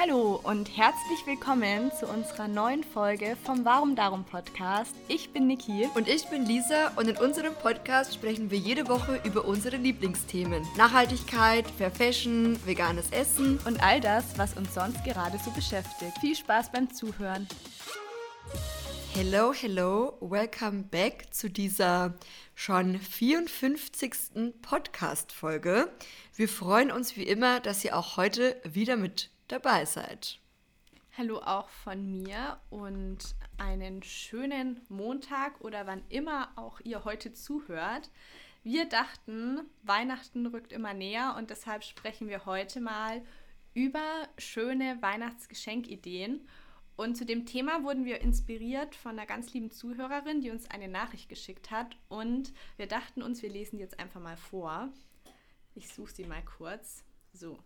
Hallo und herzlich willkommen zu unserer neuen Folge vom Warum Darum Podcast. Ich bin Niki. Und ich bin Lisa und in unserem Podcast sprechen wir jede Woche über unsere Lieblingsthemen. Nachhaltigkeit, Fair Fashion, veganes Essen und all das, was uns sonst gerade so beschäftigt. Viel Spaß beim Zuhören. Hello, hello, welcome back zu dieser schon 54. Podcast-Folge. Wir freuen uns wie immer, dass ihr auch heute wieder mit dabei seid. Hallo auch von mir und einen schönen Montag oder wann immer auch ihr heute zuhört. Wir dachten, Weihnachten rückt immer näher und deshalb sprechen wir heute mal über schöne Weihnachtsgeschenkideen. Und zu dem Thema wurden wir inspiriert von einer ganz lieben Zuhörerin, die uns eine Nachricht geschickt hat. Und wir dachten uns, wir lesen jetzt einfach mal vor. Ich suche sie mal kurz. So.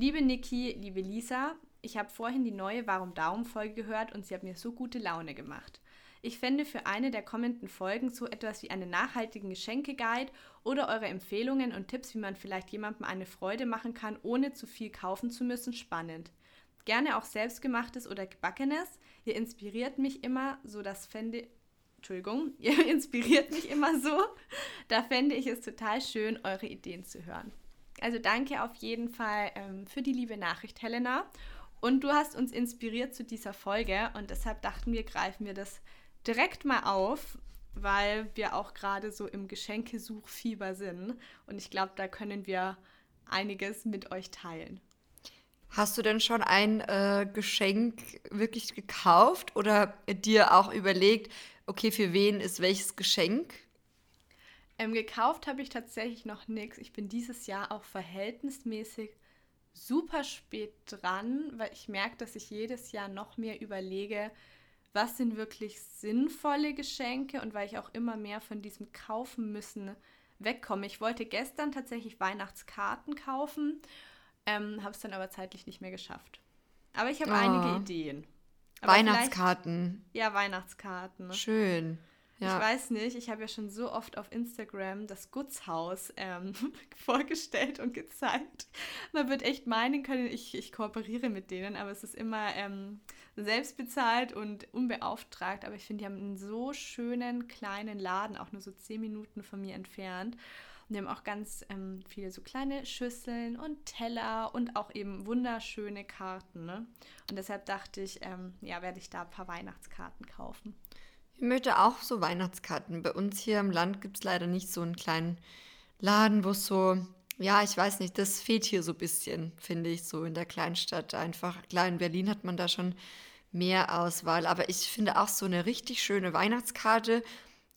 Liebe Niki, liebe Lisa, ich habe vorhin die neue Warum Daumen Folge gehört und sie hat mir so gute Laune gemacht. Ich fände für eine der kommenden Folgen so etwas wie einen nachhaltigen Geschenke-Guide oder eure Empfehlungen und Tipps, wie man vielleicht jemandem eine Freude machen kann, ohne zu viel kaufen zu müssen, spannend. Gerne auch selbstgemachtes oder gebackenes. Ihr inspiriert mich immer, so das fände Entschuldigung, ihr inspiriert mich immer so. Da fände ich es total schön, eure Ideen zu hören. Also danke auf jeden Fall ähm, für die liebe Nachricht, Helena. Und du hast uns inspiriert zu dieser Folge und deshalb dachten wir, greifen wir das direkt mal auf, weil wir auch gerade so im Geschenkesuchfieber sind. Und ich glaube, da können wir einiges mit euch teilen. Hast du denn schon ein äh, Geschenk wirklich gekauft oder dir auch überlegt, okay, für wen ist welches Geschenk? Ähm, gekauft habe ich tatsächlich noch nichts. Ich bin dieses Jahr auch verhältnismäßig super spät dran, weil ich merke, dass ich jedes Jahr noch mehr überlege, was sind wirklich sinnvolle Geschenke und weil ich auch immer mehr von diesem Kaufen müssen wegkomme. Ich wollte gestern tatsächlich Weihnachtskarten kaufen, ähm, habe es dann aber zeitlich nicht mehr geschafft. Aber ich habe oh. einige Ideen. Aber Weihnachtskarten. Ja, Weihnachtskarten. Schön. Ja. Ich weiß nicht, ich habe ja schon so oft auf Instagram das Gutshaus ähm, vorgestellt und gezeigt. Man wird echt meinen können, ich, ich kooperiere mit denen, aber es ist immer ähm, selbst bezahlt und unbeauftragt. Aber ich finde, die haben einen so schönen kleinen Laden, auch nur so zehn Minuten von mir entfernt. Und die haben auch ganz ähm, viele so kleine Schüsseln und Teller und auch eben wunderschöne Karten. Ne? Und deshalb dachte ich, ähm, ja, werde ich da ein paar Weihnachtskarten kaufen. Ich möchte auch so Weihnachtskarten. Bei uns hier im Land gibt es leider nicht so einen kleinen Laden, wo es so, ja, ich weiß nicht, das fehlt hier so ein bisschen, finde ich, so in der Kleinstadt einfach. Klar, in Berlin hat man da schon mehr Auswahl, aber ich finde auch so eine richtig schöne Weihnachtskarte,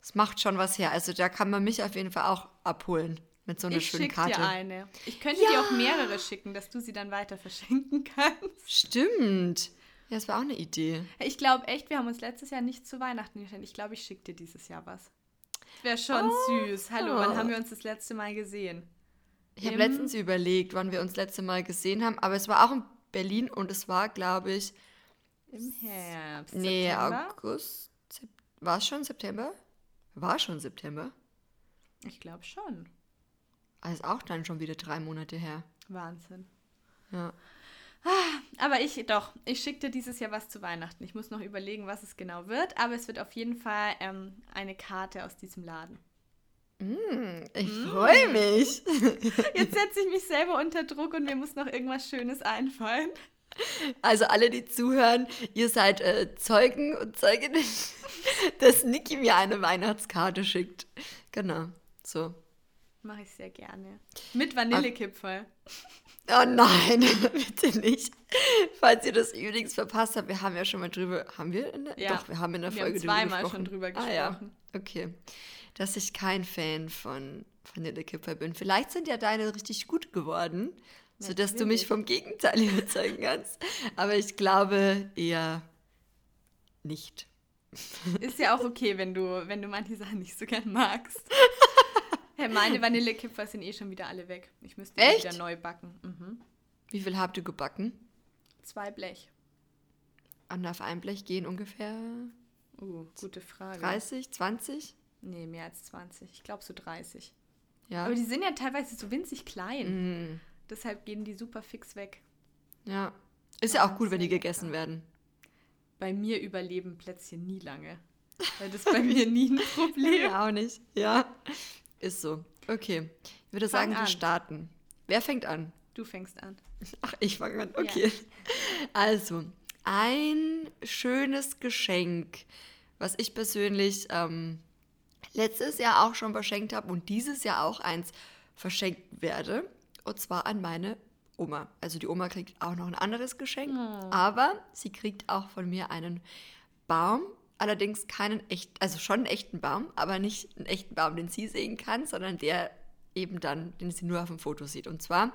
das macht schon was her. Also da kann man mich auf jeden Fall auch abholen mit so einer ich schönen Karte. Ich dir eine. Ich könnte ja. dir auch mehrere schicken, dass du sie dann weiter verschenken kannst. Stimmt. Ja, das war auch eine Idee. Ich glaube echt, wir haben uns letztes Jahr nicht zu Weihnachten geschenkt. Ich glaube, ich schicke dir dieses Jahr was. Wäre schon oh. süß. Hallo, wann haben wir uns das letzte Mal gesehen? Ich habe letztens überlegt, wann wir uns das letzte Mal gesehen haben, aber es war auch in Berlin und es war, glaube ich, im Herbst. Nee, September? August. War es schon September? War schon September? Ich glaube schon. Also auch dann schon wieder drei Monate her. Wahnsinn. Ja. Aber ich, doch, ich schicke dir dieses Jahr was zu Weihnachten. Ich muss noch überlegen, was es genau wird, aber es wird auf jeden Fall ähm, eine Karte aus diesem Laden. Mm, ich mm. freue mich. Jetzt setze ich mich selber unter Druck und mir muss noch irgendwas Schönes einfallen. Also alle, die zuhören, ihr seid äh, Zeugen und Zeuginnen, dass Niki mir eine Weihnachtskarte schickt. Genau, so. Mache ich sehr gerne. Mit Vanillekipferl. Oh nein, bitte nicht. Falls ihr das übrigens verpasst habt, wir haben ja schon mal drüber, haben wir? In der, ja. Doch, wir haben in der wir Folge haben zweimal drüber schon drüber gesprochen. Ah, ja. Okay. Dass ich kein Fan von Vanillekipferl bin. Vielleicht sind ja deine richtig gut geworden, sodass du mich vom Gegenteil überzeugen kannst. Aber ich glaube eher nicht. Ist ja auch okay, wenn du, wenn du manche Sachen nicht so gern magst. Hey, meine Vanillekipferl sind eh schon wieder alle weg. Ich müsste Echt? wieder neu backen. Mhm. Wie viel habt ihr gebacken? Zwei Blech. Und auf ein Blech gehen ungefähr. Uh, gute Frage. 30, 20? Nee, mehr als 20. Ich glaube so 30. Ja. Aber die sind ja teilweise so winzig klein. Mm. Deshalb gehen die super fix weg. Ja. Ist ja auch gut, wenn die gegessen werden. Bei mir überleben Plätzchen nie lange. Weil das ist bei mir nie ein Problem. Ja, auch nicht. Ja, ist so. Okay. Ich würde Fang sagen, wir an. starten. Wer fängt an? Du fängst an. Ach, ich fange an. Okay. Also, ein schönes Geschenk, was ich persönlich ähm, letztes Jahr auch schon verschenkt habe und dieses Jahr auch eins verschenken werde. Und zwar an meine Oma. Also die Oma kriegt auch noch ein anderes Geschenk, aber sie kriegt auch von mir einen Baum. Allerdings keinen echten, also schon einen echten Baum, aber nicht einen echten Baum, den sie sehen kann, sondern der eben dann, den sie nur auf dem Foto sieht. Und zwar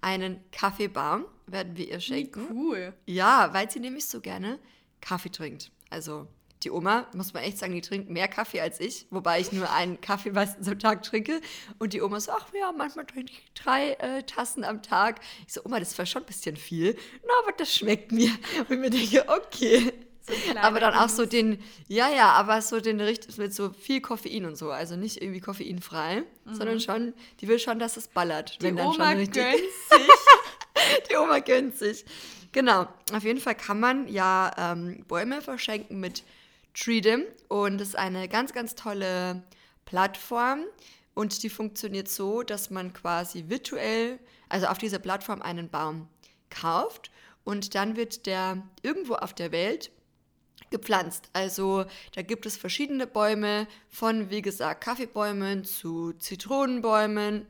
einen Kaffeebaum werden wir ihr Wie schenken. cool. Ja, weil sie nämlich so gerne Kaffee trinkt. Also die Oma, muss man echt sagen, die trinkt mehr Kaffee als ich, wobei ich nur einen Kaffee meistens am Tag trinke. Und die Oma so, ach ja, manchmal trinke ich drei äh, Tassen am Tag. Ich so, Oma, das war schon ein bisschen viel. Na, aber das schmeckt mir. Und ich mir denke, okay. So Aber dann auch so den, ja, ja, aber so den richtig mit so viel Koffein und so. Also nicht irgendwie koffeinfrei, sondern schon, die will schon, dass es ballert. Mhm. Die Oma gönnt sich. Die Oma gönnt sich. Genau. Auf jeden Fall kann man ja ähm, Bäume verschenken mit Treedom. Und das ist eine ganz, ganz tolle Plattform. Und die funktioniert so, dass man quasi virtuell, also auf dieser Plattform einen Baum kauft. Und dann wird der irgendwo auf der Welt gepflanzt. Also da gibt es verschiedene Bäume, von wie gesagt Kaffeebäumen zu Zitronenbäumen.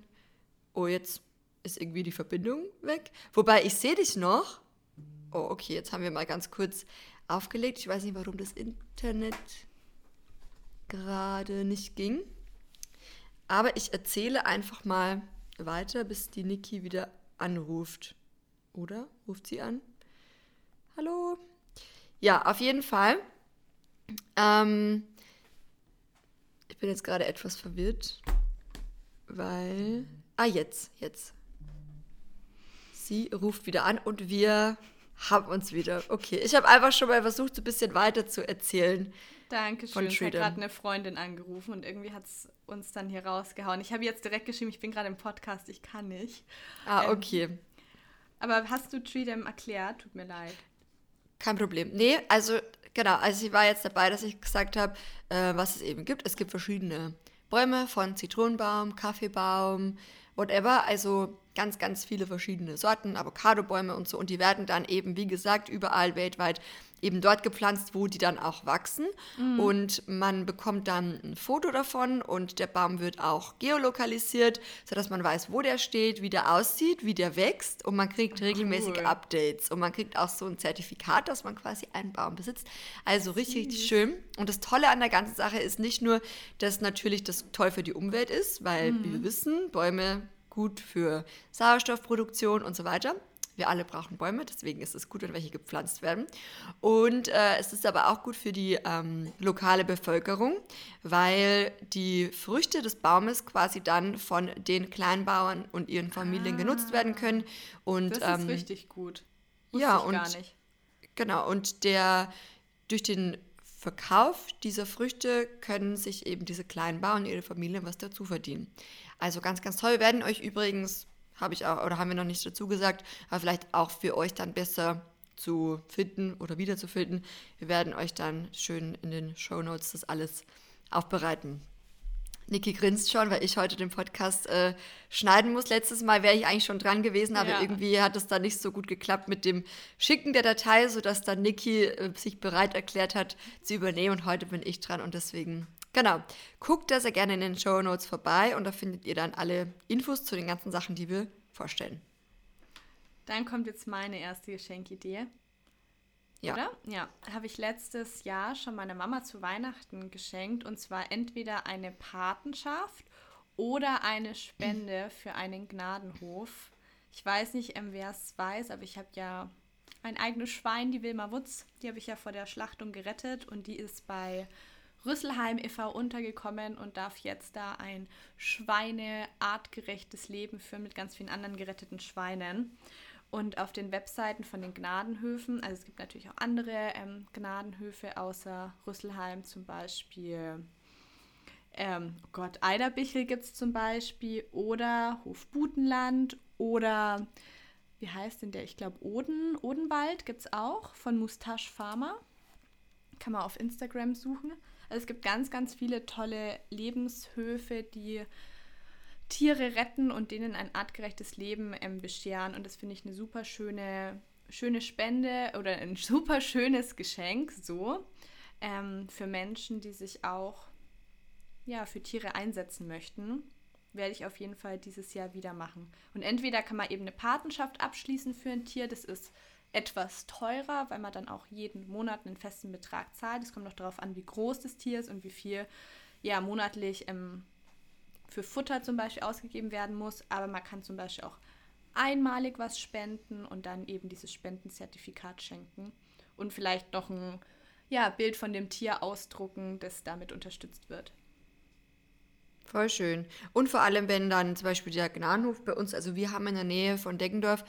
Oh, jetzt ist irgendwie die Verbindung weg. Wobei ich sehe dich noch. Oh, okay, jetzt haben wir mal ganz kurz aufgelegt. Ich weiß nicht, warum das Internet gerade nicht ging. Aber ich erzähle einfach mal weiter, bis die Niki wieder anruft. Oder? Ruft sie an? Hallo? Ja, auf jeden Fall. Ähm, ich bin jetzt gerade etwas verwirrt, weil. Ah, jetzt, jetzt. Sie ruft wieder an und wir haben uns wieder. Okay, ich habe einfach schon mal versucht, so ein bisschen weiter zu erzählen. Dankeschön. Hat Freedom. gerade eine Freundin angerufen und irgendwie hat es uns dann hier rausgehauen. Ich habe jetzt direkt geschrieben, ich bin gerade im Podcast, ich kann nicht. Ah, Ähm, okay. Aber hast du Treedom erklärt? Tut mir leid. Kein Problem. Nee, also genau, also ich war jetzt dabei, dass ich gesagt habe, äh, was es eben gibt. Es gibt verschiedene Bäume von Zitronenbaum, Kaffeebaum, whatever. Also ganz, ganz viele verschiedene Sorten, Avocadobäume und so. Und die werden dann eben, wie gesagt, überall weltweit eben dort gepflanzt, wo die dann auch wachsen. Und man bekommt dann ein Foto davon und der Baum wird auch geolokalisiert, sodass man weiß, wo der steht, wie der aussieht, wie der wächst. Und man kriegt regelmäßig Cool. Updates. Und man kriegt auch so ein Zertifikat, dass man quasi einen Baum besitzt. Also richtig, richtig schön. Und das Tolle an der ganzen Sache ist nicht nur, dass natürlich das toll für die Umwelt ist, weil, wie wir wissen, Bäume gut für Sauerstoffproduktion und so weiter. Wir alle brauchen Bäume, deswegen ist es gut, wenn welche gepflanzt werden. Und äh, es ist aber auch gut für die ähm, lokale Bevölkerung, weil die Früchte des Baumes quasi dann von den Kleinbauern und ihren Familien genutzt werden können. Und Das ist ähm, richtig gut. ja, ich gar und- nicht. Genau, und der durch den Verkauf dieser Früchte können sich eben diese kleinen Bauern und ihre Familien was dazu verdienen. Also ganz, ganz toll. Wir werden euch übrigens, habe ich auch, oder haben wir noch nicht dazu gesagt, aber vielleicht auch für euch dann besser zu finden oder wiederzufinden. Wir werden euch dann schön in den Show Notes das alles aufbereiten. Niki grinst schon, weil ich heute den Podcast äh, schneiden muss. Letztes Mal wäre ich eigentlich schon dran gewesen, aber Ja. irgendwie hat es dann nicht so gut geklappt mit dem Schicken der Datei, sodass dann Niki äh, sich bereit erklärt hat zu übernehmen und heute bin ich dran und deswegen, genau, guckt da sehr gerne in den Show Notes vorbei und da findet ihr dann alle Infos zu den ganzen Sachen, die wir vorstellen. Dann kommt jetzt meine erste Geschenkidee. Ja. Oder? Ja. Habe ich letztes Jahr schon meiner Mama zu Weihnachten geschenkt. Und zwar entweder eine Patenschaft oder eine Spende für einen Gnadenhof. Ich weiß nicht, ähm, wer es weiß, aber ich habe ja ein eigenes Schwein, die Wilma Wutz. Die habe ich ja vor der Schlachtung gerettet und die ist bei Rüsselheim e.V. untergekommen und darf jetzt da ein schweineartgerechtes Leben führen mit ganz vielen anderen geretteten Schweinen. Und auf den Webseiten von den Gnadenhöfen, also es gibt natürlich auch andere ähm, Gnadenhöfe außer Rüsselheim, zum Beispiel, ähm, oh Gott, Eiderbichel gibt es zum Beispiel, oder Hof Butenland oder wie heißt denn der? Ich glaube, Oden, Odenwald gibt es auch von Mustache Farmer. Kann man auf Instagram suchen. Also es gibt ganz, ganz viele tolle Lebenshöfe, die Tiere retten und denen ein artgerechtes Leben ähm, bescheren. Und das finde ich eine super schöne, schöne Spende oder ein super schönes Geschenk so ähm, für Menschen, die sich auch ja, für Tiere einsetzen möchten werde ich auf jeden Fall dieses Jahr wieder machen. Und entweder kann man eben eine Patenschaft abschließen für ein Tier, das ist etwas teurer, weil man dann auch jeden Monat einen festen Betrag zahlt. Es kommt noch darauf an, wie groß das Tier ist und wie viel ja monatlich ähm, für Futter zum Beispiel ausgegeben werden muss. Aber man kann zum Beispiel auch einmalig was spenden und dann eben dieses Spendenzertifikat schenken und vielleicht noch ein ja, Bild von dem Tier ausdrucken, das damit unterstützt wird. Voll schön. Und vor allem, wenn dann zum Beispiel der Gnadenhof bei uns, also wir haben in der Nähe von Deggendorf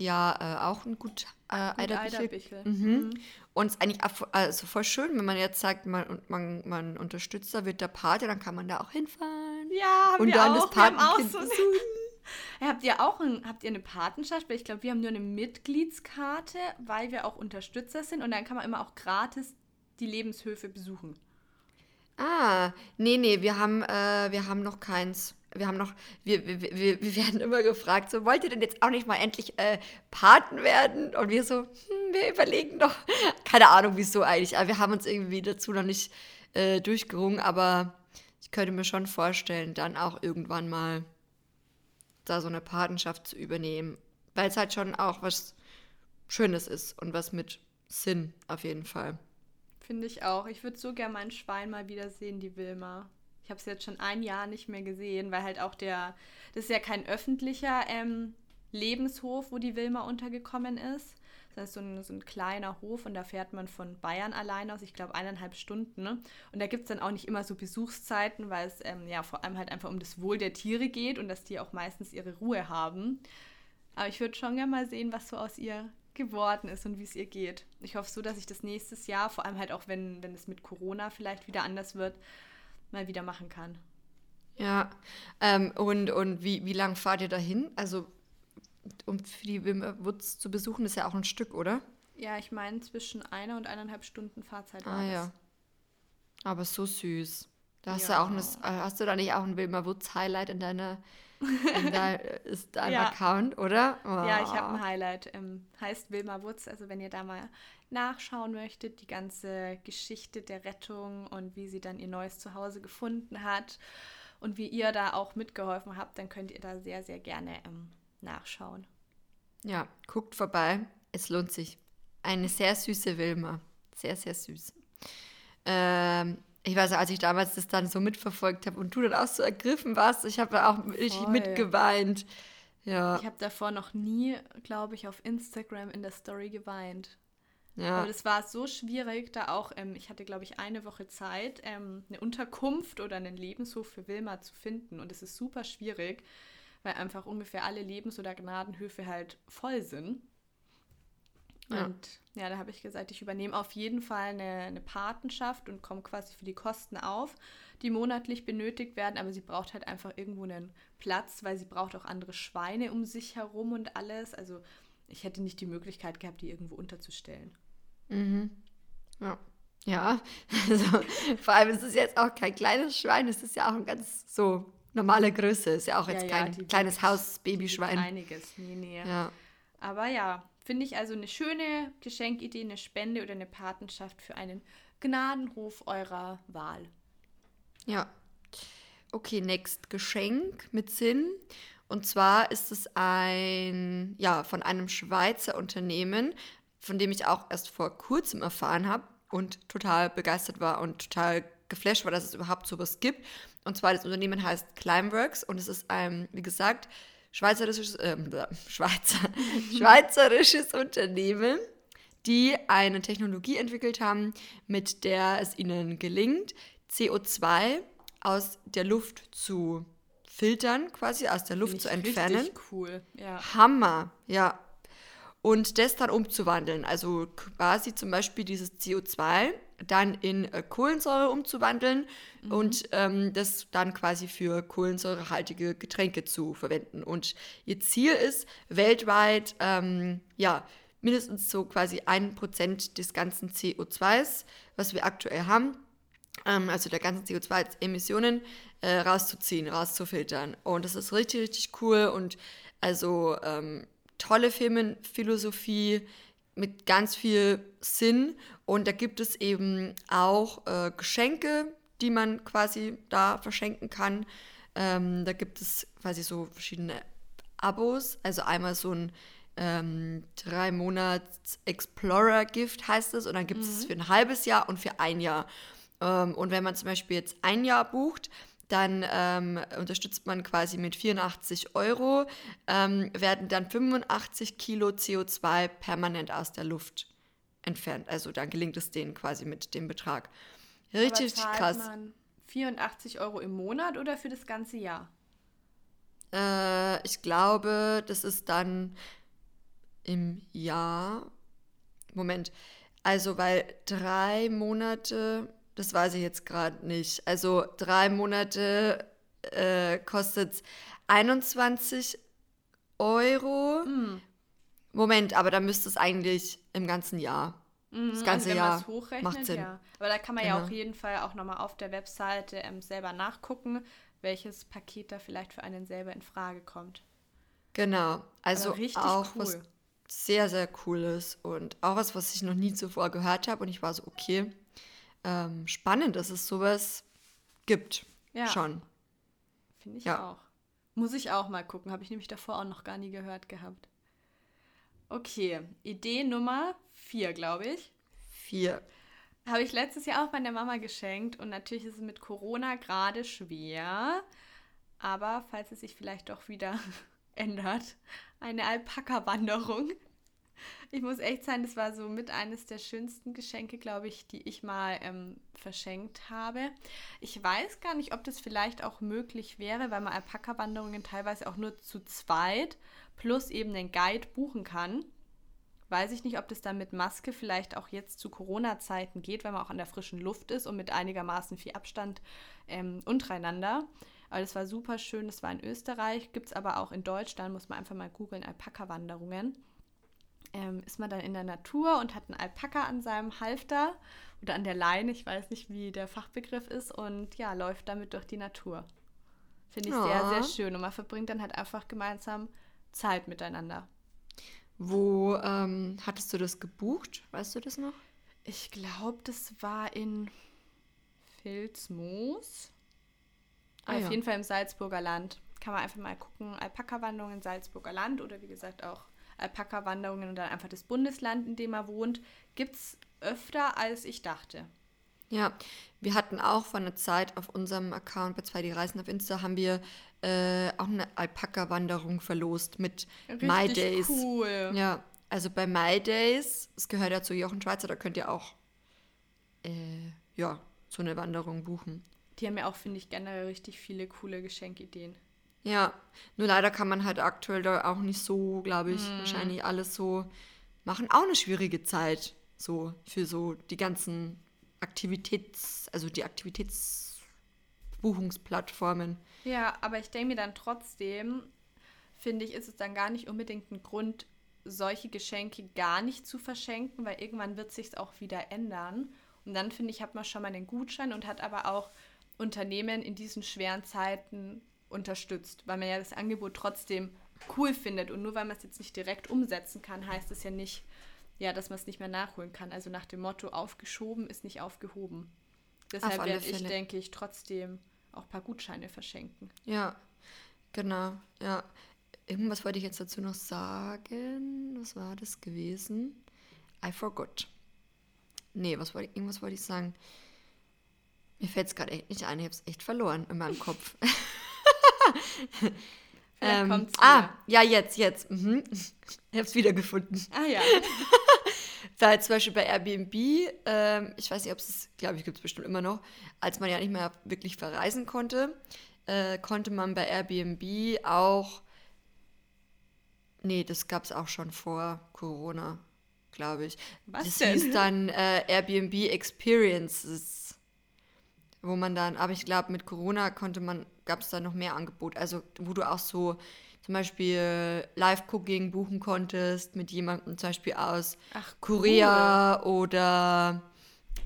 ja äh, auch ein gut äh, Eiderbichel. Mhm. Mhm. Und es ist eigentlich also voll schön, wenn man jetzt sagt, man, man, man unterstützt, da wird der Pate, dann kann man da auch hinfahren. Ja, haben und wir dann auch. das Patenkind wir so Habt ihr auch ein, habt ihr eine Patenschaft? Weil ich glaube, wir haben nur eine Mitgliedskarte, weil wir auch Unterstützer sind und dann kann man immer auch gratis die Lebenshöfe besuchen. Ah, nee, nee, wir haben, äh, wir haben noch keins. Wir haben noch, wir, wir, wir, werden immer gefragt, so, wollt ihr denn jetzt auch nicht mal endlich äh, Paten werden? Und wir so, hm, wir überlegen doch. Keine Ahnung, wieso eigentlich. Aber wir haben uns irgendwie dazu noch nicht äh, durchgerungen. Aber ich könnte mir schon vorstellen, dann auch irgendwann mal da so eine Patenschaft zu übernehmen. Weil es halt schon auch was Schönes ist und was mit Sinn auf jeden Fall. Finde ich auch. Ich würde so gerne mein Schwein mal wiedersehen, die Wilma. Ich habe es jetzt schon ein Jahr nicht mehr gesehen, weil halt auch der, das ist ja kein öffentlicher ähm, Lebenshof, wo die Wilma untergekommen ist. Das ist so ein, so ein kleiner Hof und da fährt man von Bayern allein aus, ich glaube eineinhalb Stunden. Ne? Und da gibt es dann auch nicht immer so Besuchszeiten, weil es ähm, ja vor allem halt einfach um das Wohl der Tiere geht und dass die auch meistens ihre Ruhe haben. Aber ich würde schon gerne mal sehen, was so aus ihr geworden ist und wie es ihr geht. Ich hoffe so, dass ich das nächstes Jahr, vor allem halt auch wenn, wenn es mit Corona vielleicht wieder anders wird, mal wieder machen kann. Ja, ähm, und, und wie, wie lange fahrt ihr dahin? Also, um für die Wimmerwutz zu besuchen, ist ja auch ein Stück, oder? Ja, ich meine zwischen einer und eineinhalb Stunden Fahrzeit. Ah ja. Aber so süß. Da hast, ja. du auch eine, äh, hast du da nicht auch ein Wilmer Wutz Highlight in deiner da ist dein ja. Account, oder? Oh. Ja, ich habe ein Highlight. Ähm, heißt Wilma Wutz. Also wenn ihr da mal nachschauen möchtet, die ganze Geschichte der Rettung und wie sie dann ihr neues Zuhause gefunden hat und wie ihr da auch mitgeholfen habt, dann könnt ihr da sehr, sehr gerne ähm, nachschauen. Ja, guckt vorbei. Es lohnt sich. Eine sehr süße Wilma. Sehr, sehr süß. Ähm, ich weiß, als ich damals das dann so mitverfolgt habe und du dann auch so ergriffen warst, ich habe auch richtig mitgeweint. Ja. Ich habe davor noch nie, glaube ich, auf Instagram in der Story geweint. Ja. Aber das war so schwierig, da auch, ähm, ich hatte, glaube ich, eine Woche Zeit, ähm, eine Unterkunft oder einen Lebenshof für Wilma zu finden. Und es ist super schwierig, weil einfach ungefähr alle Lebens- oder Gnadenhöfe halt voll sind. Ja. Und ja, da habe ich gesagt, ich übernehme auf jeden Fall eine, eine Patenschaft und komme quasi für die Kosten auf, die monatlich benötigt werden. Aber sie braucht halt einfach irgendwo einen Platz, weil sie braucht auch andere Schweine um sich herum und alles. Also ich hätte nicht die Möglichkeit gehabt, die irgendwo unterzustellen. Mhm. Ja. Ja, also, vor allem ist es jetzt auch kein kleines Schwein, es ist ja auch ein ganz so normale Größe, ist ja auch jetzt ja, kein ja, kleines Haus-Babyschwein. Einiges, nee, nee. Ja. Aber ja, Finde ich also eine schöne Geschenkidee, eine Spende oder eine Patenschaft für einen Gnadenhof eurer Wahl. Ja. Okay, next Geschenk mit Sinn. Und zwar ist es ein, ja, von einem Schweizer Unternehmen, von dem ich auch erst vor kurzem erfahren habe und total begeistert war und total geflasht war, dass es überhaupt sowas gibt. Und zwar das Unternehmen heißt Climeworks und es ist ein, wie gesagt, schweizerisches, äh, Schweizer, schweizerisches Unternehmen, die eine Technologie entwickelt haben, mit der es ihnen gelingt, CO2 aus der Luft zu filtern, quasi aus der Luft zu entfernen. Richtig cool, ja. Hammer, ja. und das dann umzuwandeln. Also quasi zum Beispiel dieses CO2 dann in äh, Kohlensäure umzuwandeln mhm. und ähm, das dann quasi für kohlensäurehaltige Getränke zu verwenden. Und ihr Ziel ist weltweit, ähm, ja, mindestens so quasi ein Prozent des ganzen CO2s, was wir aktuell haben, ähm, also der ganzen CO2-Emissionen, äh, rauszuziehen, rauszufiltern. Und das ist richtig, richtig cool und also ähm, tolle Firmenphilosophie mit ganz viel Sinn. Und da gibt es eben auch äh, Geschenke, die man quasi da verschenken kann. Ähm, da gibt es quasi so verschiedene Abos. Also einmal so ein ähm, drei Monats Explorer Gift heißt es und dann gibt es mhm. für ein halbes Jahr und für ein Jahr. Ähm, und wenn man zum Beispiel jetzt ein Jahr bucht, dann ähm, unterstützt man quasi mit 84 Euro, ähm, werden dann 85 Kilo CO2 permanent aus der Luft entfernt. Also dann gelingt es denen quasi mit dem Betrag. Richtig krass. Man 84 Euro im Monat oder für das ganze Jahr? Äh, ich glaube, das ist dann im Jahr. Moment. Also, weil drei Monate das weiß ich jetzt gerade nicht. Also drei Monate äh, kostet 21 Euro. Mm. Moment, aber da müsste es eigentlich im ganzen Jahr. Mm, das ganze also Jahr macht Sinn. Ja. Aber da kann man genau. ja auf jeden Fall auch nochmal auf der Webseite ähm, selber nachgucken, welches Paket da vielleicht für einen selber in Frage kommt. Genau, also auch cool. was sehr, sehr cooles und auch was, was ich noch nie zuvor gehört habe und ich war so, okay, ähm, spannend, dass es sowas gibt. Ja. Schon. Finde ich ja. auch. Muss ich auch mal gucken. Habe ich nämlich davor auch noch gar nie gehört gehabt. Okay, Idee Nummer vier, glaube ich. Vier. Habe ich letztes Jahr auch meiner Mama geschenkt und natürlich ist es mit Corona gerade schwer. Aber falls es sich vielleicht doch wieder ändert, eine Alpaka-Wanderung. Ich muss echt sagen, das war so mit eines der schönsten Geschenke, glaube ich, die ich mal ähm, verschenkt habe. Ich weiß gar nicht, ob das vielleicht auch möglich wäre, weil man Alpaka-Wanderungen teilweise auch nur zu zweit plus eben einen Guide buchen kann. Weiß ich nicht, ob das dann mit Maske vielleicht auch jetzt zu Corona-Zeiten geht, weil man auch an der frischen Luft ist und mit einigermaßen viel Abstand ähm, untereinander. Aber das war super schön. Das war in Österreich, gibt es aber auch in Deutschland, muss man einfach mal googeln, Alpaka-Wanderungen ähm, ist man dann in der Natur und hat einen Alpaka an seinem Halfter oder an der Leine, ich weiß nicht, wie der Fachbegriff ist, und ja, läuft damit durch die Natur. Finde ich oh. sehr, sehr schön. Und man verbringt dann halt einfach gemeinsam Zeit miteinander. Wo ähm, hattest du das gebucht? Weißt du das noch? Ich glaube, das war in Filzmoos. Ah, auf ja. jeden Fall im Salzburger Land. Kann man einfach mal gucken. Alpaka-Wanderung im Salzburger Land oder wie gesagt auch Alpaka-Wanderungen und dann einfach das Bundesland, in dem er wohnt, gibt es öfter, als ich dachte. Ja, wir hatten auch vor einer Zeit auf unserem Account bei zwei die Reisen auf Insta haben wir äh, auch eine Alpaka-Wanderung verlost mit Richtig My Days. cool. Ja, also bei My Days, es gehört ja zu Jochen Schweizer, da könnt ihr auch äh, ja, so eine Wanderung buchen. Die haben ja auch, finde ich, generell richtig viele coole Geschenkideen. Ja, nur leider kann man halt aktuell da auch nicht so, glaube ich, mm. wahrscheinlich alles so machen. Auch eine schwierige Zeit, so für so die ganzen Aktivitäts-, also die Aktivitätsbuchungsplattformen. Ja, aber ich denke mir dann trotzdem, finde ich, ist es dann gar nicht unbedingt ein Grund, solche Geschenke gar nicht zu verschenken, weil irgendwann wird sich auch wieder ändern. Und dann finde ich, hat man schon mal einen Gutschein und hat aber auch Unternehmen in diesen schweren Zeiten unterstützt, weil man ja das Angebot trotzdem cool findet. Und nur weil man es jetzt nicht direkt umsetzen kann, heißt es ja nicht, ja, dass man es nicht mehr nachholen kann. Also nach dem Motto, aufgeschoben ist nicht aufgehoben. Deshalb werde ich, denke ich, trotzdem auch ein paar Gutscheine verschenken. Ja, genau, ja. Irgendwas wollte ich jetzt dazu noch sagen. Was war das gewesen? I forgot. Nee, was wollte ich, irgendwas wollte ich sagen. Mir fällt es gerade echt nicht ein. Ich habe es echt verloren in meinem Kopf. ähm, ah, ja, jetzt, jetzt. Mhm. Ich habe es wiedergefunden. Ah ja. Weil zum Beispiel bei Airbnb, ähm, ich weiß nicht, ob es, glaube ich, gibt es bestimmt immer noch, als man ja nicht mehr wirklich verreisen konnte, äh, konnte man bei Airbnb auch Nee, das gab es auch schon vor Corona, glaube ich. Was das denn? hieß dann äh, Airbnb Experiences, wo man dann, aber ich glaube, mit Corona konnte man, gab es da noch mehr Angebot. Also, wo du auch so zum Beispiel Live-Cooking buchen konntest mit jemandem zum Beispiel aus Ach, Korea oder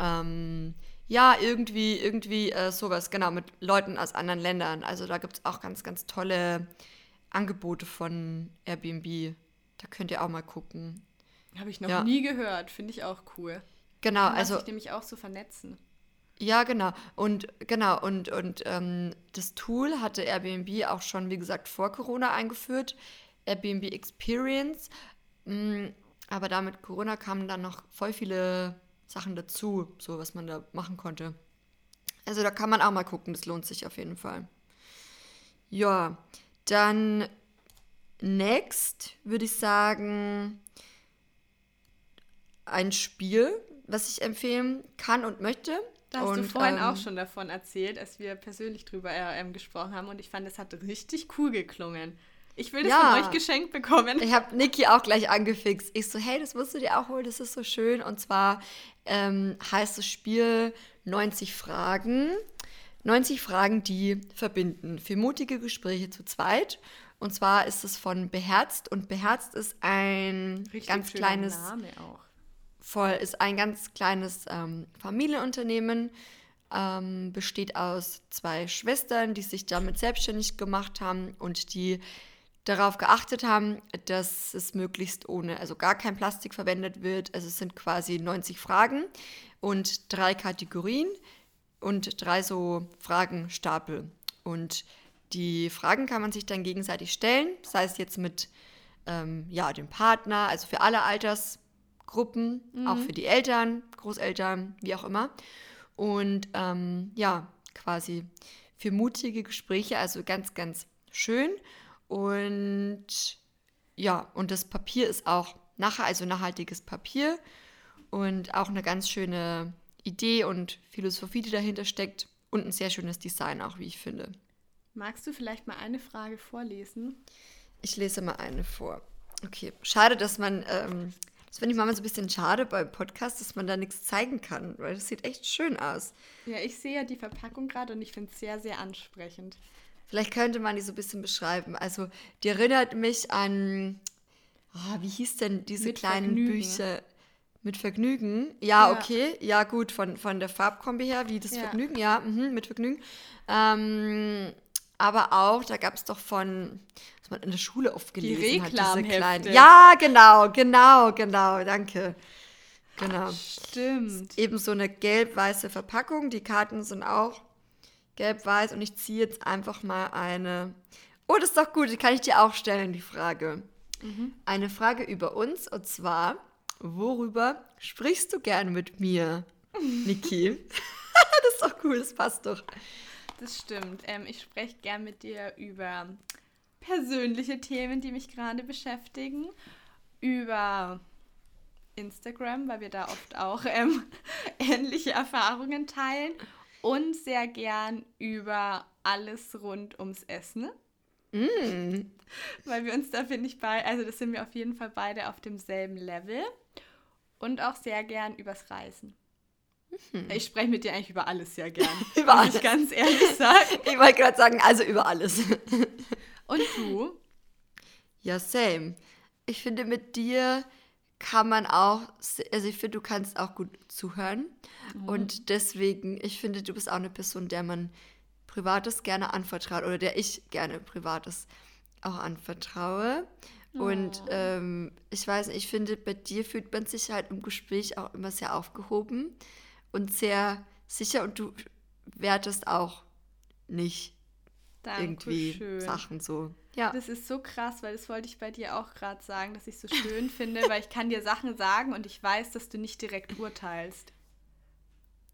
ähm, ja, irgendwie, irgendwie äh, sowas, genau, mit Leuten aus anderen Ländern. Also da gibt es auch ganz, ganz tolle Angebote von Airbnb. Da könnt ihr auch mal gucken. Habe ich noch Ja. nie gehört. Finde ich auch cool. Genau, man also sich nämlich auch so vernetzen. Ja, genau. Und genau, und, und ähm, das Tool hatte Airbnb auch schon, wie gesagt, vor Corona eingeführt. Airbnb Experience. Mm, Aber da mit Corona kamen dann noch voll viele Sachen dazu, so was man da machen konnte. Also da kann man auch mal gucken, das lohnt sich auf jeden Fall. Ja, dann next würde ich sagen, ein Spiel, was ich empfehlen kann und möchte. Da hast du Und, vorhin ähm, auch schon davon erzählt, als wir persönlich drüber äh, ähm, gesprochen haben und ich fand, es hat richtig cool geklungen. Ich will das Ja. von euch geschenkt bekommen. Ich habe Niki auch gleich angefixt. Ich so, hey, das musst du dir auch holen, das ist so schön. Und zwar ähm, heißt das Spiel 90 Fragen. 90 Fragen, die verbinden. Für mutige Gespräche zu zweit. Und zwar ist es von Beherzt. Und Beherzt ist ein Richtig ganz kleines Name auch. Voll ist ein ganz kleines ähm, Familienunternehmen, ähm, besteht aus zwei Schwestern, die sich damit selbstständig gemacht haben und die darauf geachtet haben, dass es möglichst ohne, also gar kein Plastik verwendet wird. Also es sind quasi 90 Fragen und drei Kategorien und drei so Fragenstapel. Und die Fragen kann man sich dann gegenseitig stellen, sei es jetzt mit ähm, ja, dem Partner, also für alle Altersgruppen, auch für die Eltern, Großeltern, wie auch immer. Und ähm, ja, quasi für mutige Gespräche, also ganz, ganz schön. Und ja, und das Papier ist auch nachher, also nachhaltiges Papier und auch eine ganz schöne Idee und Philosophie, die dahinter steckt und ein sehr schönes Design auch, wie ich finde. Magst du vielleicht mal eine Frage vorlesen? Ich lese mal eine vor. Okay, schade, dass man, ähm, das finde ich manchmal so ein bisschen schade beim Podcast, dass man da nichts zeigen kann, weil das sieht echt schön aus. Ja, ich sehe ja die Verpackung gerade und ich finde es sehr, sehr ansprechend. Vielleicht könnte man die so ein bisschen beschreiben. Also, die erinnert mich an, ah, wie hieß denn diese Mit kleinen Vergnügen. Bücher? Mit Vergnügen? Ja, Ja. okay. Ja, gut, von, von der Farbkombi her, wie das Ja. Vergnügen, ja, mhm, mit Vergnügen. Ähm, aber auch, da gab es doch von, was man in der Schule oft gelesen hat, diese kleinen. Ja, genau, genau, genau, danke. Genau. Stimmt. Eben so eine gelb-weiße Verpackung. Die Karten sind auch gelb-weiß und ich ziehe jetzt einfach mal eine. Oh, das ist doch gut, die kann ich dir auch stellen, die Frage. Eine Frage über uns und zwar, worüber sprichst du gern mit mir, Niki? das ist doch cool, das passt doch. Das stimmt. Ähm, ich spreche gern mit dir über persönliche Themen, die mich gerade beschäftigen, über Instagram, weil wir da oft auch ähm, ähnliche Erfahrungen teilen und sehr gern über alles rund ums Essen. Weil wir uns da, finde ich, bei, also das sind wir auf jeden Fall beide auf demselben Level. Und auch sehr gern übers Reisen. Ich spreche mit dir eigentlich über alles sehr gern. Über alles. ich ganz ehrlich sagen. Ich wollte gerade sagen, also über alles. Und du? Ja, same. Ich finde, mit dir kann man auch, also ich finde, du kannst auch gut zuhören. Und deswegen, ich finde, du bist auch eine Person, der man Privates gerne anvertraut oder der ich gerne Privates auch anvertraue. Und Oh. ähm, ich weiß nicht, ich finde, bei dir fühlt man sich halt im Gespräch auch immer sehr aufgehoben und sehr sicher und du wertest auch nicht irgendwie Dankeschön. Sachen so. Ja. Das ist so krass, weil das wollte ich bei dir auch gerade sagen, dass ich so schön finde, weil ich kann dir Sachen sagen und ich weiß, dass du nicht direkt urteilst.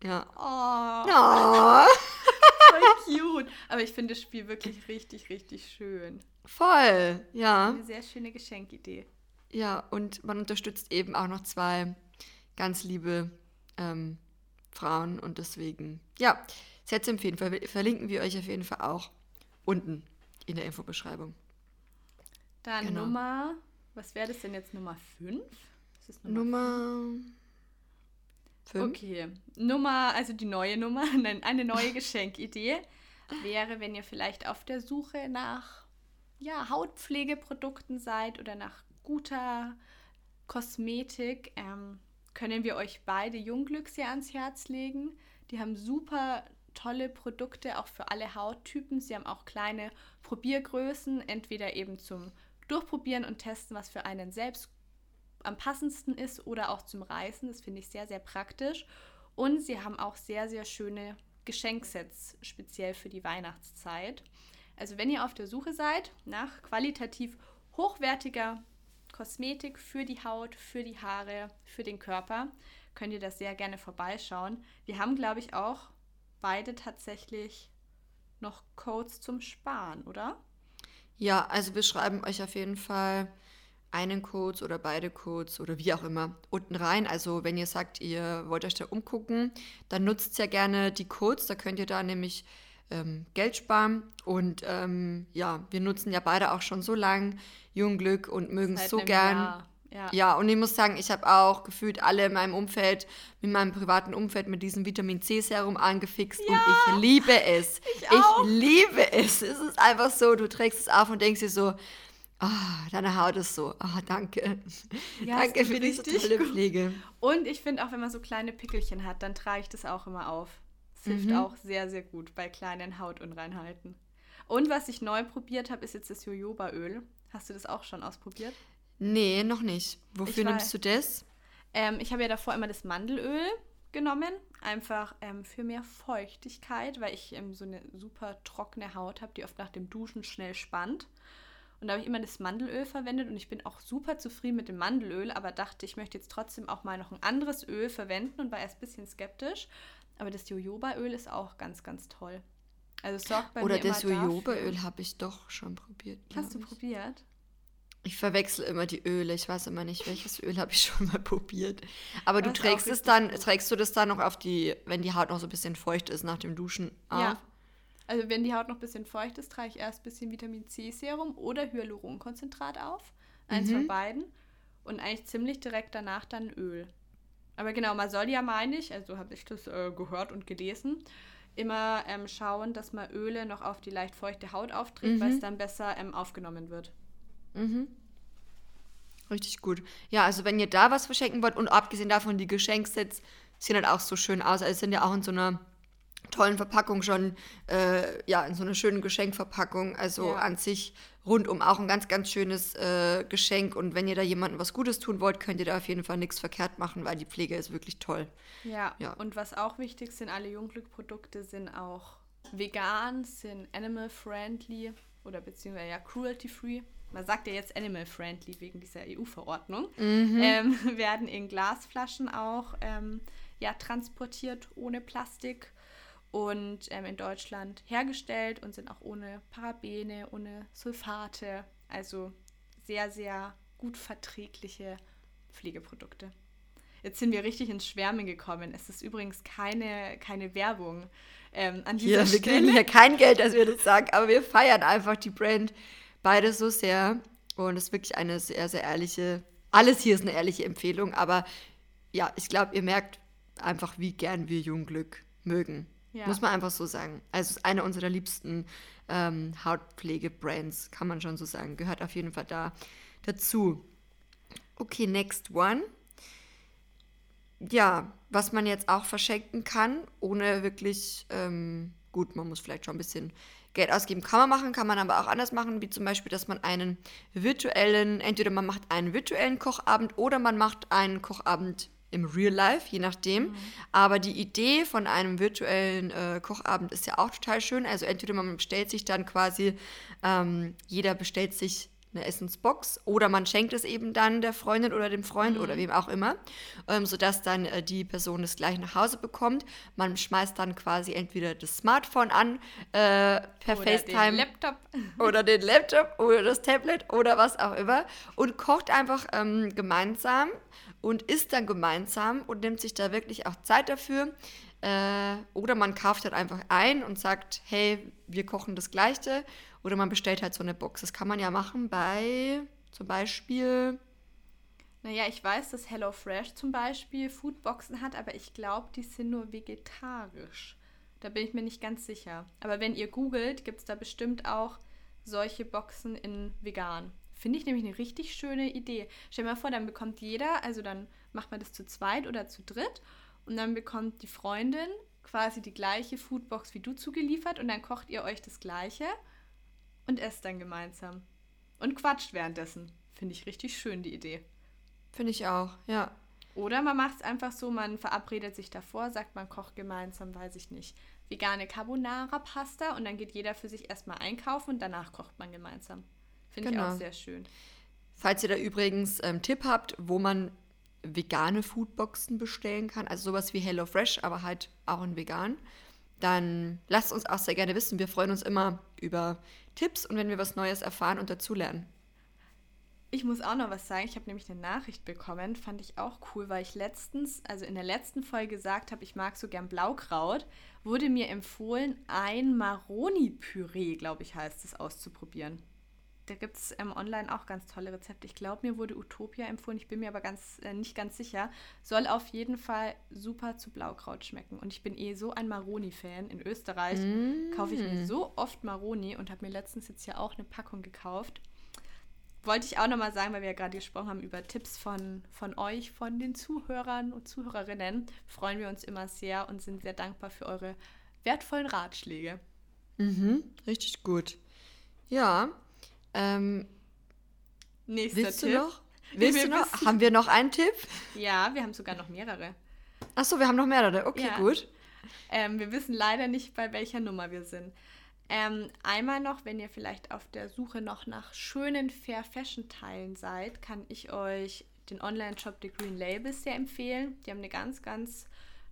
Ja. Oh, Oh, voll cute. Aber ich finde das Spiel wirklich richtig, richtig schön. voll. Ja. Eine sehr schöne Geschenkidee. Ja, und man unterstützt eben auch noch zwei ganz liebe ähm, Frauen und deswegen, ja, Sets empfehlen. Ver verlinken wir euch auf jeden Fall auch unten in der Infobeschreibung. Dann Genau. Nummer Was wäre das denn jetzt Nummer 5? Nummer 5. Okay. Nummer, also die neue Nummer, eine neue Geschenkidee wäre, wenn ihr vielleicht auf der Suche nach ja, Hautpflegeprodukten seid oder nach guter Kosmetik, ähm, können wir euch beide Jungglücks hier ans Herz legen. Die haben super tolle Produkte, auch für alle Hauttypen. Sie haben auch kleine Probiergrößen, entweder eben zum Durchprobieren und Testen, was für einen selbst am passendsten ist, oder auch zum Reißen. Das finde ich sehr, sehr praktisch. Und sie haben auch sehr, sehr schöne Geschenksets, speziell für die Weihnachtszeit. Also wenn ihr auf der Suche seid nach qualitativ hochwertiger Kosmetik für die Haut, für die Haare, für den Körper, könnt ihr das sehr gerne vorbeischauen. Wir haben, glaube ich, auch beide tatsächlich noch Codes zum Sparen, oder? Ja, also wir schreiben euch auf jeden Fall einen Code oder beide Codes oder wie auch immer unten rein. Also wenn ihr sagt, ihr wollt euch da umgucken, dann nutzt ja gerne die Codes. Da könnt ihr da nämlich ähm, Geld sparen. Und ähm, ja, wir nutzen ja beide auch schon so lang Jungglück und mögen es so gern. Jahr. Ja. ja, und ich muss sagen, ich habe auch gefühlt alle in meinem Umfeld, in meinem privaten Umfeld mit diesem Vitamin C Serum angefixt ja, und ich liebe es. Ich, ich, liebe es. Es ist einfach so, du trägst es auf und denkst dir so, oh, deine Haut ist so, oh, danke. Ja, danke für diese tolle gut. Pflege. Und ich finde auch, wenn man so kleine Pickelchen hat, dann trage ich das auch immer auf. Es hilft mhm. auch sehr, sehr gut bei kleinen Hautunreinheiten. Und was ich neu probiert habe, ist jetzt das Jojobaöl. Hast du das auch schon ausprobiert? Nee, noch nicht. Wofür nimmst du das? Ähm, ich habe ja davor immer das Mandelöl genommen, einfach ähm, für mehr Feuchtigkeit, weil ich ähm, so eine super trockene Haut habe, die oft nach dem Duschen schnell spannt. Und da habe ich immer das Mandelöl verwendet und ich bin auch super zufrieden mit dem Mandelöl, aber dachte, ich möchte jetzt trotzdem auch mal noch ein anderes Öl verwenden und war erst ein bisschen skeptisch. Aber das Jojobaöl ist auch ganz, ganz toll. Also sorgt bei Oder mir das Jojobaöl habe ich doch schon probiert. Hast du ich. probiert? Ich verwechsel immer die Öle. Ich weiß immer nicht, welches Öl habe ich schon mal probiert. Aber du trägst es dann, trägst du das dann noch auf die, wenn die Haut noch so ein bisschen feucht ist nach dem Duschen auf? Ja. Also wenn die Haut noch ein bisschen feucht ist, trage ich erst ein bisschen Vitamin C Serum oder Hyaluronkonzentrat auf. Eins mhm. von beiden. Und eigentlich ziemlich direkt danach dann Öl. Aber genau, man soll ja, meine ich, also habe ich das äh, gehört und gelesen, immer ähm, schauen, dass man Öle noch auf die leicht feuchte Haut aufträgt, mhm. weil es dann besser ähm, aufgenommen wird. Mhm. Richtig gut. Ja, also wenn ihr da was verschenken wollt und abgesehen davon, die Geschenksets sehen halt auch so schön aus. Also sind ja auch in so einer tollen Verpackung schon, äh, ja, in so einer schönen Geschenkverpackung. Also ja. an sich rundum auch ein ganz, ganz schönes äh, Geschenk. Und wenn ihr da jemandem was Gutes tun wollt, könnt ihr da auf jeden Fall nichts verkehrt machen, weil die Pflege ist wirklich toll. Ja, ja. und was auch wichtig sind, alle Jungglück-Produkte sind auch vegan, sind animal-friendly oder beziehungsweise ja cruelty-free man sagt ja jetzt animal friendly wegen dieser EU-Verordnung, mhm. ähm, werden in Glasflaschen auch ähm, ja, transportiert ohne Plastik und ähm, in Deutschland hergestellt und sind auch ohne Parabene, ohne Sulfate. Also sehr, sehr gut verträgliche Pflegeprodukte. Jetzt sind wir richtig ins Schwärmen gekommen. Es ist übrigens keine, keine Werbung ähm, an dieser hier, Wir kriegen hier kein Geld, dass wir das sagen, aber wir feiern einfach die Brand beide so sehr. Und es ist wirklich eine sehr, sehr ehrliche, alles hier ist eine ehrliche Empfehlung, aber ja, ich glaube, ihr merkt einfach, wie gern wir Jungglück mögen. Ja. Muss man einfach so sagen. Also es ist eine unserer liebsten ähm, Hautpflege-Brands, kann man schon so sagen. Gehört auf jeden Fall da dazu. Okay, next one. Ja, was man jetzt auch verschenken kann, ohne wirklich, ähm, gut, man muss vielleicht schon ein bisschen Geld ausgeben kann man machen, kann man aber auch anders machen, wie zum Beispiel, dass man einen virtuellen, entweder man macht einen virtuellen Kochabend oder man macht einen Kochabend im Real Life, je nachdem. Mhm. Aber die Idee von einem virtuellen äh, Kochabend ist ja auch total schön. Also entweder man bestellt sich dann quasi, ähm, jeder bestellt sich eine Essensbox oder man schenkt es eben dann der Freundin oder dem Freund mhm. oder wem auch immer, ähm, sodass dann äh, die Person es gleich nach Hause bekommt. Man schmeißt dann quasi entweder das Smartphone an äh, per oder FaceTime den Laptop. oder den Laptop oder das Tablet oder was auch immer und kocht einfach ähm, gemeinsam und isst dann gemeinsam und nimmt sich da wirklich auch Zeit dafür. Äh, oder man kauft halt einfach ein und sagt, hey, wir kochen das Gleiche oder man bestellt halt so eine Box. Das kann man ja machen bei Zum Beispiel. Naja, ich weiß, dass HelloFresh zum Beispiel Foodboxen hat, aber ich glaube, die sind nur vegetarisch. Da bin ich mir nicht ganz sicher. Aber wenn ihr googelt, gibt es da bestimmt auch solche Boxen in vegan. Finde ich nämlich eine richtig schöne Idee. Stell dir mal vor, dann bekommt jeder, also dann macht man das zu zweit oder zu dritt und dann bekommt die Freundin quasi die gleiche Foodbox wie du zugeliefert und dann kocht ihr euch das gleiche und esst dann gemeinsam. Und quatscht währenddessen. Finde ich richtig schön, die Idee. Finde ich auch, ja. Oder man macht es einfach so, man verabredet sich davor, sagt, man kocht gemeinsam, weiß ich nicht, vegane Carbonara-Pasta und dann geht jeder für sich erstmal einkaufen und danach kocht man gemeinsam. Finde genau. ich auch sehr schön. Falls ihr da übrigens ähm, Tipp habt, wo man vegane Foodboxen bestellen kann, also sowas wie HelloFresh, aber halt auch in vegan, dann lasst uns auch sehr gerne wissen. Wir freuen uns immer über Tipps und wenn wir was Neues erfahren und dazulernen. Ich muss auch noch was sagen. Ich habe nämlich eine Nachricht bekommen, fand ich auch cool, weil ich letztens, also in der letzten Folge gesagt habe, ich mag so gern Blaukraut, wurde mir empfohlen, ein Maroni-Püree, glaube ich, heißt es, auszuprobieren. Da gibt es ähm, online auch ganz tolle Rezepte. Ich glaube, mir wurde Utopia empfohlen, ich bin mir aber ganz, äh, nicht ganz sicher. Soll auf jeden Fall super zu Blaukraut schmecken. Und ich bin eh so ein Maroni-Fan. In Österreich mm. kaufe ich mir so oft Maroni und habe mir letztens jetzt ja auch eine Packung gekauft wollte ich auch nochmal sagen, weil wir ja gerade gesprochen haben über Tipps von, von euch, von den Zuhörern und Zuhörerinnen, freuen wir uns immer sehr und sind sehr dankbar für eure wertvollen Ratschläge. Mhm, richtig gut. Ja. Ähm, Nächster willst Tipp. Du noch? Willst du noch? Haben wir noch einen Tipp? Ja, wir haben sogar noch mehrere. Achso, wir haben noch mehrere. Okay, ja. gut. Ähm, wir wissen leider nicht, bei welcher Nummer wir sind. Ähm, einmal noch, wenn ihr vielleicht auf der Suche noch nach schönen Fair Fashion Teilen seid, kann ich euch den Online-Shop The Green Labels sehr empfehlen. Die haben eine ganz, ganz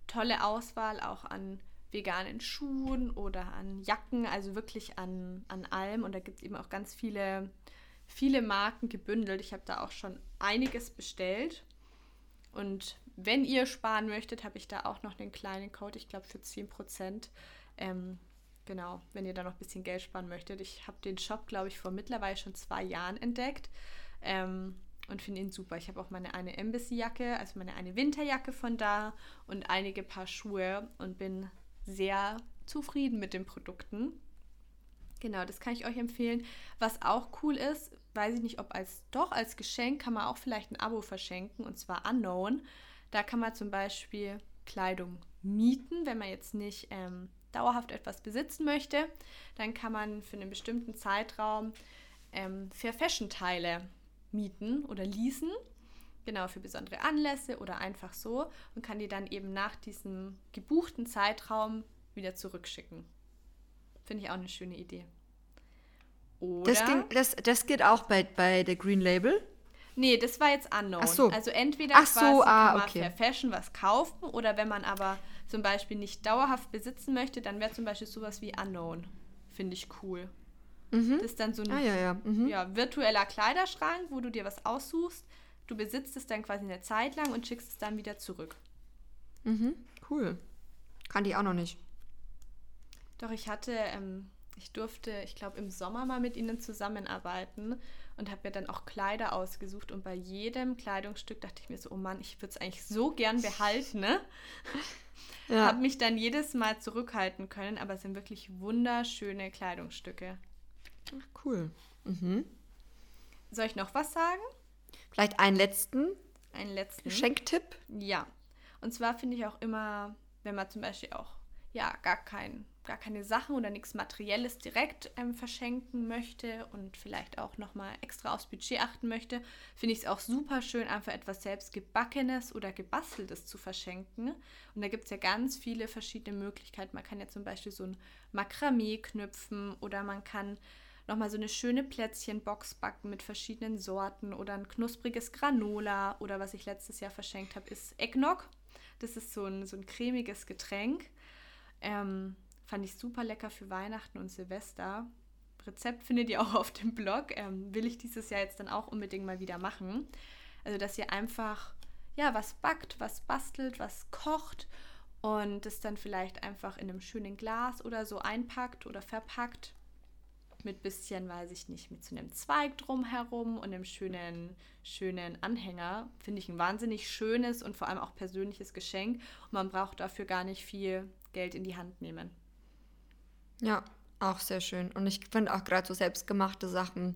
tolle Auswahl auch an veganen Schuhen oder an Jacken, also wirklich an, an allem. Und da gibt es eben auch ganz viele, viele Marken gebündelt. Ich habe da auch schon einiges bestellt. Und wenn ihr sparen möchtet, habe ich da auch noch einen kleinen Code, ich glaube für 10%. Ähm, Genau, wenn ihr da noch ein bisschen Geld sparen möchtet. Ich habe den Shop, glaube ich, vor mittlerweile schon zwei Jahren entdeckt ähm, und finde ihn super. Ich habe auch meine eine Embassy-Jacke, also meine eine Winterjacke von da und einige Paar Schuhe und bin sehr zufrieden mit den Produkten. Genau, das kann ich euch empfehlen. Was auch cool ist, weiß ich nicht, ob als doch als Geschenk kann man auch vielleicht ein Abo verschenken und zwar Unknown. Da kann man zum Beispiel Kleidung mieten, wenn man jetzt nicht ähm, dauerhaft etwas besitzen möchte, dann kann man für einen bestimmten Zeitraum ähm, Fair Fashion Teile mieten oder leasen. Genau, für besondere Anlässe oder einfach so und kann die dann eben nach diesem gebuchten Zeitraum wieder zurückschicken. Finde ich auch eine schöne Idee. Oder das, ging, das, das geht auch bei, bei der Green Label? Nee, das war jetzt unknown. So. Also entweder Ach so, quasi ah, kann man okay. Fair Fashion was kaufen oder wenn man aber zum Beispiel nicht dauerhaft besitzen möchte, dann wäre zum Beispiel sowas wie Unknown. Finde ich cool. Mhm. Das ist dann so ein ah, ja, ja. Mhm. ja, virtueller Kleiderschrank, wo du dir was aussuchst. Du besitzt es dann quasi eine Zeit lang und schickst es dann wieder zurück. Mhm. Cool. Kann die auch noch nicht. Doch, ich hatte, ähm, ich durfte, ich glaube, im Sommer mal mit ihnen zusammenarbeiten und habe mir dann auch Kleider ausgesucht. Und bei jedem Kleidungsstück dachte ich mir so, oh Mann, ich würde es eigentlich so gern behalten. Ne? Ja. Habe mich dann jedes Mal zurückhalten können, aber es sind wirklich wunderschöne Kleidungsstücke. Ach, cool. Mhm. Soll ich noch was sagen? Vielleicht einen letzten? Einen letzten. Geschenktipp? Ja. Und zwar finde ich auch immer, wenn man zum Beispiel auch ja gar kein gar keine Sachen oder nichts Materielles direkt ähm, verschenken möchte und vielleicht auch nochmal extra aufs Budget achten möchte, finde ich es auch super schön, einfach etwas selbst gebackenes oder gebasteltes zu verschenken. Und da gibt es ja ganz viele verschiedene Möglichkeiten. Man kann ja zum Beispiel so ein Makramee knüpfen oder man kann nochmal so eine schöne Plätzchenbox backen mit verschiedenen Sorten oder ein knuspriges Granola oder was ich letztes Jahr verschenkt habe, ist Eggnog. Das ist so ein, so ein cremiges Getränk. Ähm, Fand ich super lecker für Weihnachten und Silvester. Rezept findet ihr auch auf dem Blog. Ähm, will ich dieses Jahr jetzt dann auch unbedingt mal wieder machen. Also, dass ihr einfach ja was backt, was bastelt, was kocht und es dann vielleicht einfach in einem schönen Glas oder so einpackt oder verpackt. Mit bisschen, weiß ich nicht, mit so einem Zweig drumherum und einem schönen, schönen Anhänger. Finde ich ein wahnsinnig schönes und vor allem auch persönliches Geschenk. Und man braucht dafür gar nicht viel Geld in die Hand nehmen. Ja, auch sehr schön. Und ich finde auch gerade so selbstgemachte Sachen,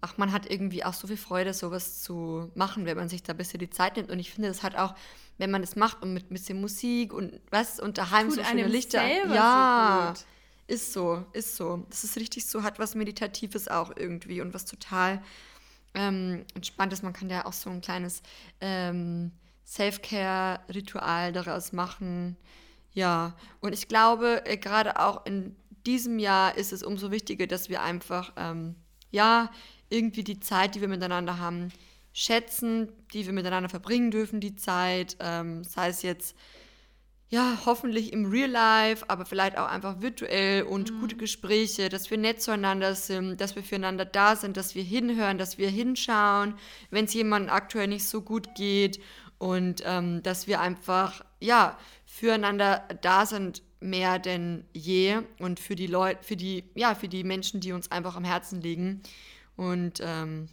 ach, man hat irgendwie auch so viel Freude, sowas zu machen, wenn man sich da ein bisschen die Zeit nimmt. Und ich finde, das hat auch, wenn man das macht und mit ein bisschen Musik und was und daheim Tut so schöne Lichter. ja, so ist so, ist so. Das ist richtig so, hat was Meditatives auch irgendwie und was total ähm, Entspanntes. Man kann ja auch so ein kleines ähm, Self-Care-Ritual daraus machen. Ja, und ich glaube, äh, gerade auch in diesem Jahr ist es umso wichtiger, dass wir einfach, ähm, ja, irgendwie die Zeit, die wir miteinander haben, schätzen, die wir miteinander verbringen dürfen, die Zeit, ähm, sei es jetzt ja, hoffentlich im Real Life, aber vielleicht auch einfach virtuell und mhm. gute Gespräche, dass wir nett zueinander sind, dass wir füreinander da sind, dass wir hinhören, dass wir hinschauen, wenn es jemandem aktuell nicht so gut geht und ähm, dass wir einfach, ja, füreinander da sind mehr denn je und für die Leute, für die, ja, für die Menschen, die uns einfach am Herzen liegen. Und ähm,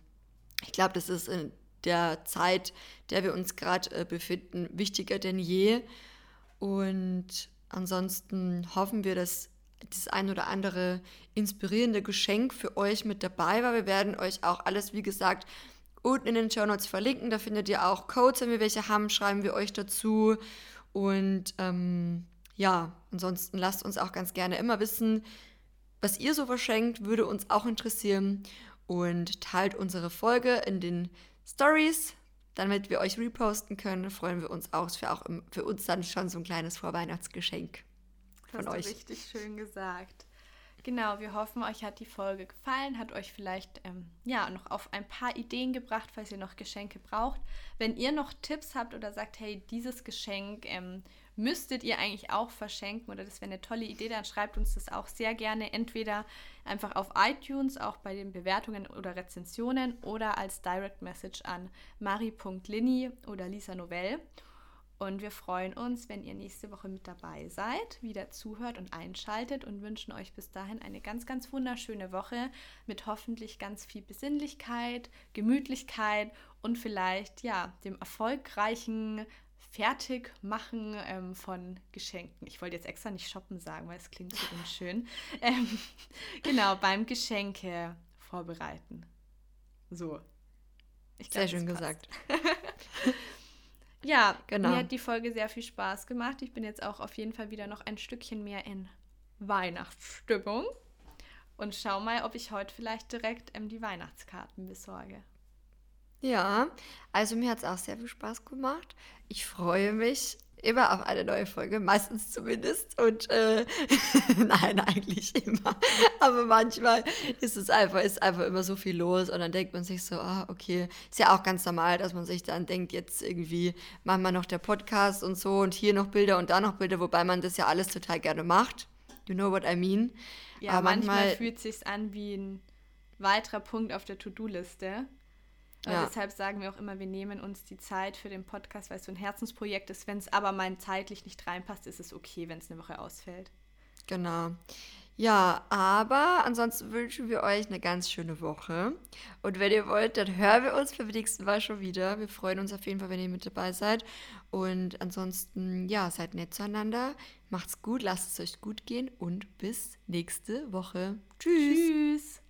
ich glaube, das ist in der Zeit, der wir uns gerade äh, befinden, wichtiger denn je. Und ansonsten hoffen wir, dass das ein oder andere inspirierende Geschenk für euch mit dabei war. Wir werden euch auch alles, wie gesagt, unten in den Show Notes verlinken. Da findet ihr auch Codes, wenn wir welche haben, schreiben wir euch dazu. Und ähm, ja, ansonsten lasst uns auch ganz gerne immer wissen, was ihr so verschenkt, würde uns auch interessieren. Und teilt unsere Folge in den Stories damit wir euch reposten können, freuen wir uns auch. Für, auch im, für uns dann schon so ein kleines Vorweihnachtsgeschenk von Hast euch. Du richtig schön gesagt. Genau, wir hoffen, euch hat die Folge gefallen, hat euch vielleicht ähm, ja noch auf ein paar Ideen gebracht, falls ihr noch Geschenke braucht. Wenn ihr noch Tipps habt oder sagt, hey, dieses Geschenk ähm, müsstet ihr eigentlich auch verschenken oder das wäre eine tolle Idee, dann schreibt uns das auch sehr gerne entweder einfach auf iTunes, auch bei den Bewertungen oder Rezensionen oder als Direct Message an mari.lini oder Lisa Novell. Und wir freuen uns, wenn ihr nächste Woche mit dabei seid, wieder zuhört und einschaltet und wünschen euch bis dahin eine ganz, ganz wunderschöne Woche mit hoffentlich ganz viel Besinnlichkeit, Gemütlichkeit und vielleicht ja dem erfolgreichen Fertigmachen ähm, von Geschenken. Ich wollte jetzt extra nicht shoppen sagen, weil es klingt so unschön. Ähm, genau, beim Geschenke vorbereiten. So. Glaub, sehr schön gesagt. ja, genau. mir hat die Folge sehr viel Spaß gemacht. Ich bin jetzt auch auf jeden Fall wieder noch ein Stückchen mehr in Weihnachtsstimmung. Und schau mal, ob ich heute vielleicht direkt ähm, die Weihnachtskarten besorge. Ja, also mir hat es auch sehr viel Spaß gemacht. Ich freue mich immer auf eine neue Folge, meistens zumindest. Und äh, nein, eigentlich immer. Aber manchmal ist es einfach, ist einfach immer so viel los und dann denkt man sich so, ah, okay, ist ja auch ganz normal, dass man sich dann denkt, jetzt irgendwie machen wir noch der Podcast und so und hier noch Bilder und da noch Bilder, wobei man das ja alles total gerne macht. You know what I mean? Ja, Aber manchmal, manchmal fühlt es sich an wie ein weiterer Punkt auf der To-Do-Liste. Ja. deshalb sagen wir auch immer, wir nehmen uns die Zeit für den Podcast, weil es so ein Herzensprojekt ist. Wenn es aber mal zeitlich nicht reinpasst, ist es okay, wenn es eine Woche ausfällt. Genau. Ja, aber ansonsten wünschen wir euch eine ganz schöne Woche. Und wenn ihr wollt, dann hören wir uns beim nächsten Mal schon wieder. Wir freuen uns auf jeden Fall, wenn ihr mit dabei seid. Und ansonsten, ja, seid nett zueinander. Macht's gut, lasst es euch gut gehen und bis nächste Woche. Tschüss. Tschüss.